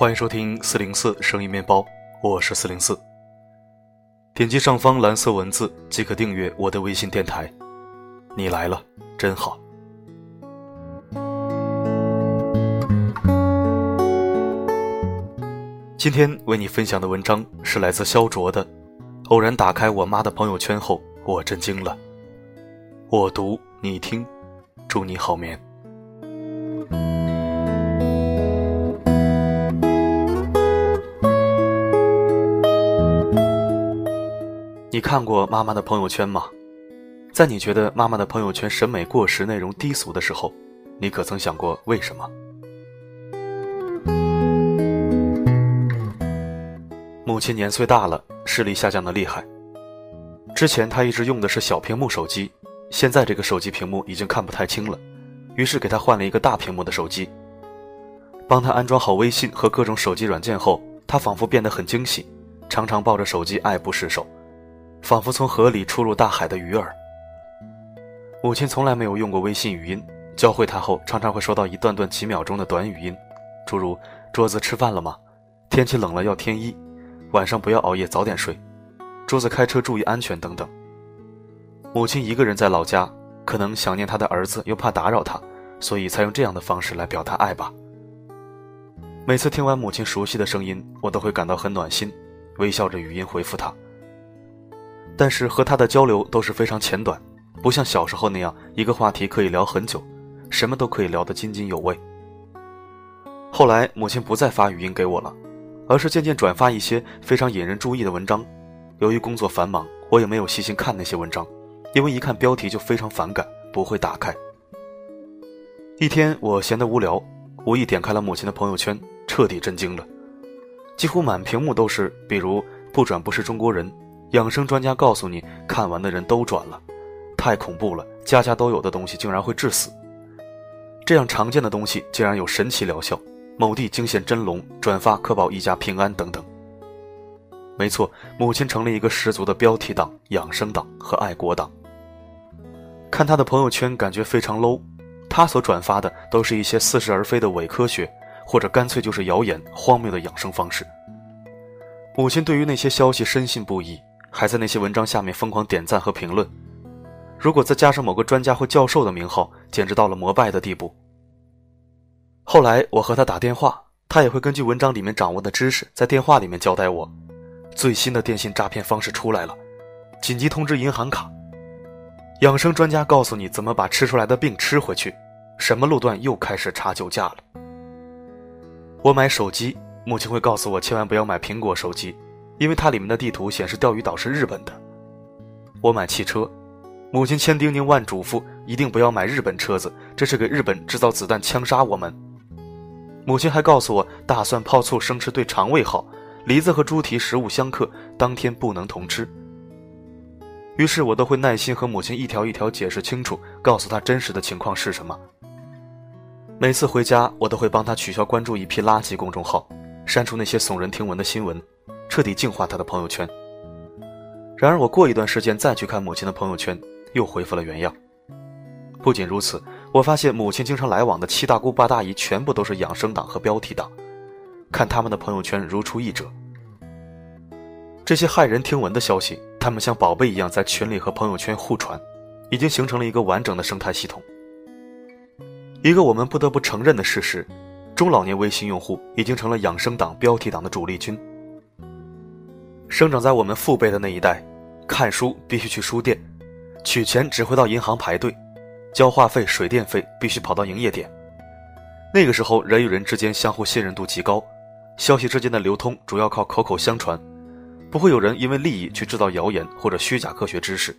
欢迎收听四零四声音面包，我是四零四。点击上方蓝色文字即可订阅我的微信电台。你来了，真好。今天为你分享的文章是来自肖卓的。偶然打开我妈的朋友圈后，我震惊了。我读你听，祝你好眠。你看过妈妈的朋友圈吗？在你觉得妈妈的朋友圈审美过时、内容低俗的时候，你可曾想过为什么？母亲年岁大了，视力下降的厉害。之前她一直用的是小屏幕手机，现在这个手机屏幕已经看不太清了，于是给她换了一个大屏幕的手机。帮她安装好微信和各种手机软件后，她仿佛变得很惊喜，常常抱着手机爱不释手。仿佛从河里出入大海的鱼儿。母亲从来没有用过微信语音，教会她后，常常会收到一段段几秒钟的短语音，诸如“桌子吃饭了吗？天气冷了要添衣，晚上不要熬夜，早点睡，桌子开车注意安全”等等。母亲一个人在老家，可能想念她的儿子，又怕打扰他，所以才用这样的方式来表达爱吧。每次听完母亲熟悉的声音，我都会感到很暖心，微笑着语音回复她。但是和他的交流都是非常简短，不像小时候那样一个话题可以聊很久，什么都可以聊得津津有味。后来母亲不再发语音给我了，而是渐渐转发一些非常引人注意的文章。由于工作繁忙，我也没有细心看那些文章，因为一看标题就非常反感，不会打开。一天我闲得无聊，无意点开了母亲的朋友圈，彻底震惊了，几乎满屏幕都是，比如不转不是中国人。养生专家告诉你，看完的人都转了，太恐怖了！家家都有的东西竟然会致死，这样常见的东西竟然有神奇疗效，某地惊现真龙，转发可保一家平安等等。没错，母亲成了一个十足的标题党、养生党和爱国党。看他的朋友圈，感觉非常 low，他所转发的都是一些似是而非的伪科学，或者干脆就是谣言、荒谬的养生方式。母亲对于那些消息深信不疑。还在那些文章下面疯狂点赞和评论，如果再加上某个专家或教授的名号，简直到了膜拜的地步。后来我和他打电话，他也会根据文章里面掌握的知识，在电话里面交代我，最新的电信诈骗方式出来了，紧急通知银行卡。养生专家告诉你怎么把吃出来的病吃回去，什么路段又开始查酒驾了。我买手机，母亲会告诉我千万不要买苹果手机。因为它里面的地图显示钓鱼岛是日本的。我买汽车，母亲千叮咛万嘱咐，一定不要买日本车子，这是给日本制造子弹枪杀我们。母亲还告诉我，大蒜、泡醋生吃对肠胃好，梨子和猪蹄食物相克，当天不能同吃。于是我都会耐心和母亲一条一条解释清楚，告诉她真实的情况是什么。每次回家，我都会帮她取消关注一批垃圾公众号，删除那些耸人听闻的新闻。彻底净化他的朋友圈。然而，我过一段时间再去看母亲的朋友圈，又恢复了原样。不仅如此，我发现母亲经常来往的七大姑八大姨全部都是养生党和标题党，看他们的朋友圈如出一辙。这些骇人听闻的消息，他们像宝贝一样在群里和朋友圈互传，已经形成了一个完整的生态系统。一个我们不得不承认的事实：中老年微信用户已经成了养生党、标题党的主力军。生长在我们父辈的那一代，看书必须去书店，取钱只会到银行排队，交话费、水电费必须跑到营业点。那个时候，人与人之间相互信任度极高，消息之间的流通主要靠口口相传，不会有人因为利益去制造谣言或者虚假科学知识。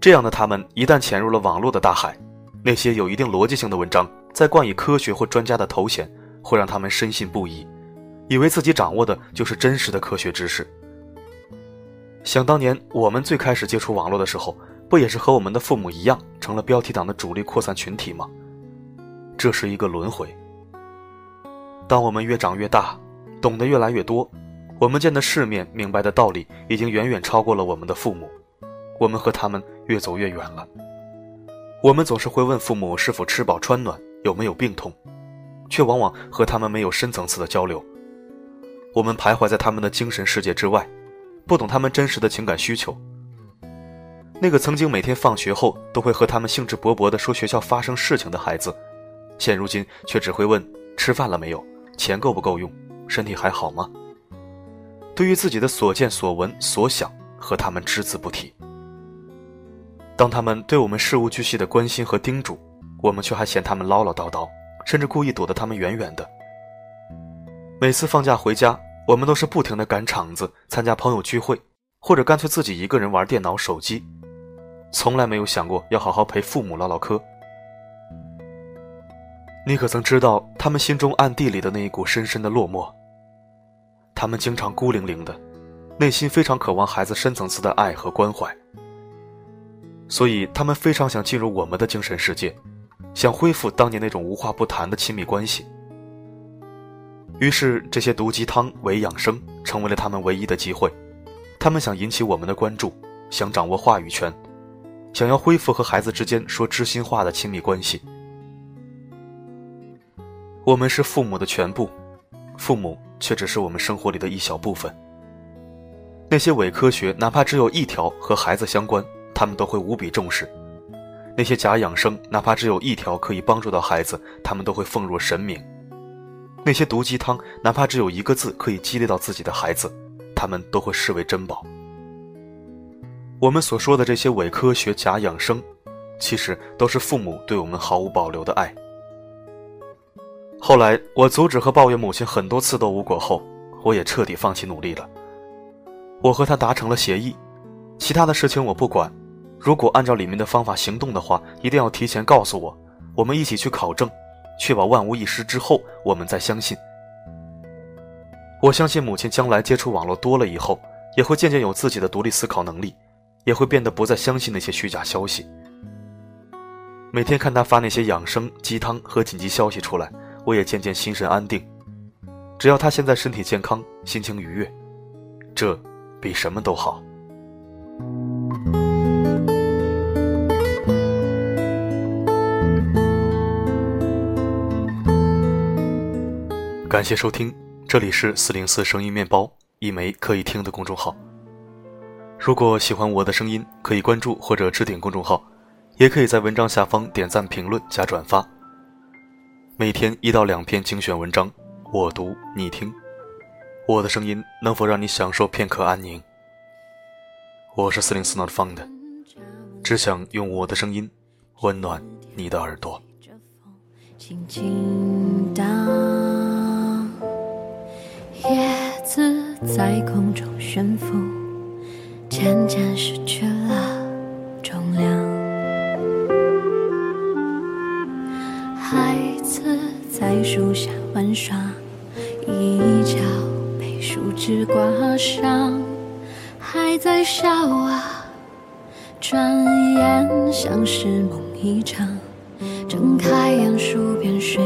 这样的他们一旦潜入了网络的大海，那些有一定逻辑性的文章，再冠以科学或专家的头衔，会让他们深信不疑。以为自己掌握的就是真实的科学知识。想当年，我们最开始接触网络的时候，不也是和我们的父母一样，成了标题党的主力扩散群体吗？这是一个轮回。当我们越长越大，懂得越来越多，我们见的世面、明白的道理，已经远远超过了我们的父母。我们和他们越走越远了。我们总是会问父母是否吃饱穿暖，有没有病痛。却往往和他们没有深层次的交流。我们徘徊在他们的精神世界之外，不懂他们真实的情感需求。那个曾经每天放学后都会和他们兴致勃勃地说学校发生事情的孩子，现如今却只会问吃饭了没有，钱够不够用，身体还好吗？对于自己的所见所闻所想，和他们只字不提。当他们对我们事无巨细的关心和叮嘱，我们却还嫌他们唠唠叨叨，甚至故意躲得他们远远的。每次放假回家，我们都是不停的赶场子、参加朋友聚会，或者干脆自己一个人玩电脑、手机，从来没有想过要好好陪父母唠唠嗑。你可曾知道他们心中暗地里的那一股深深的落寞？他们经常孤零零的，内心非常渴望孩子深层次的爱和关怀。所以，他们非常想进入我们的精神世界，想恢复当年那种无话不谈的亲密关系。于是，这些毒鸡汤、伪养生成为了他们唯一的机会。他们想引起我们的关注，想掌握话语权，想要恢复和孩子之间说知心话的亲密关系。我们是父母的全部，父母却只是我们生活里的一小部分。那些伪科学，哪怕只有一条和孩子相关。他们都会无比重视那些假养生，哪怕只有一条可以帮助到孩子，他们都会奉若神明；那些毒鸡汤，哪怕只有一个字可以激励到自己的孩子，他们都会视为珍宝。我们所说的这些伪科学、假养生，其实都是父母对我们毫无保留的爱。后来，我阻止和抱怨母亲很多次都无果后，我也彻底放弃努力了。我和他达成了协议，其他的事情我不管。如果按照里面的方法行动的话，一定要提前告诉我，我们一起去考证，确保万无一失之后，我们再相信。我相信母亲将来接触网络多了以后，也会渐渐有自己的独立思考能力，也会变得不再相信那些虚假消息。每天看她发那些养生鸡汤和紧急消息出来，我也渐渐心神安定。只要她现在身体健康，心情愉悦，这比什么都好。感谢收听，这里是四零四声音面包，一枚可以听的公众号。如果喜欢我的声音，可以关注或者置顶公众号，也可以在文章下方点赞、评论、加转发。每天一到两篇精选文章，我读你听，我的声音能否让你享受片刻安宁？我是四零四 not found，只想用我的声音温暖你的耳朵。叶子在空中悬浮，渐渐失去了重量。孩子在树下玩耍，一角被树枝刮伤，还在笑啊，转眼像是梦一场，睁开眼数遍水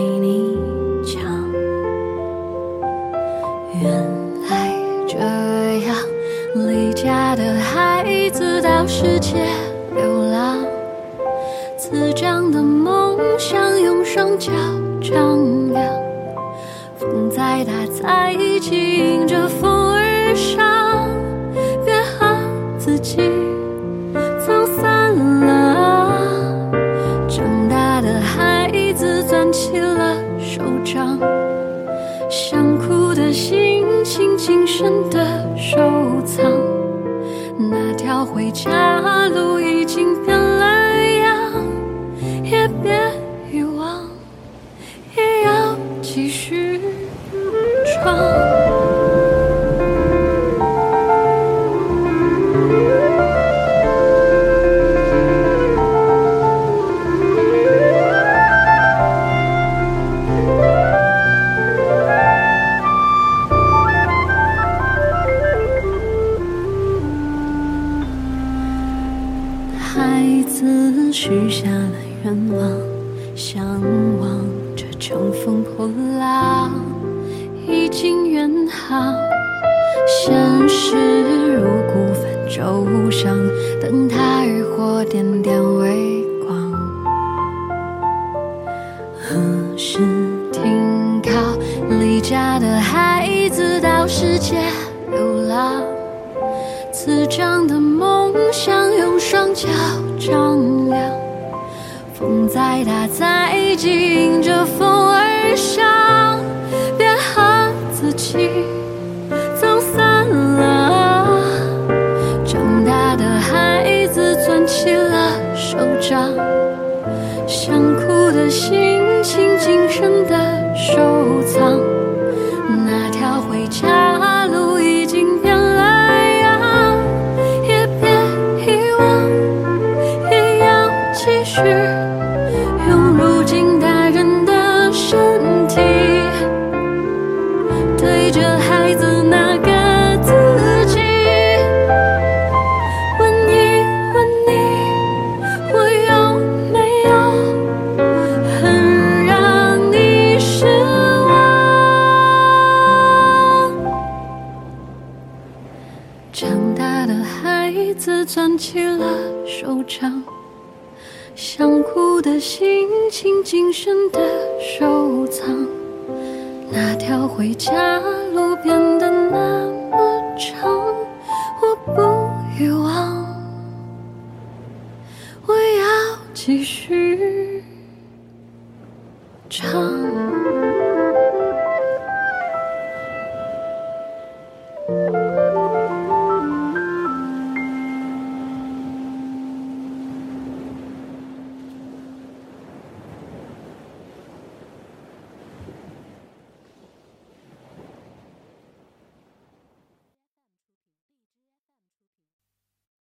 到世界流浪，滋长的梦想用双脚丈量。风再大再急迎着风而上，别和自己回家路已经变了样，也别遗忘，也要继续闯。孩子许下了愿望，向往着乘风破浪，已经远航。现实如孤帆舟上，灯塔渔火点点微光。何时停靠？离家的孩子到世界流浪，滋长的梦想。双脚丈量。风再大再急，迎着风而上，别和自己走散了。长大的孩子攥起了手掌，想哭的心子攥起了手掌。想哭的心情，谨慎的收藏。那条回家路变得那么长，我不遗忘，我要继续唱。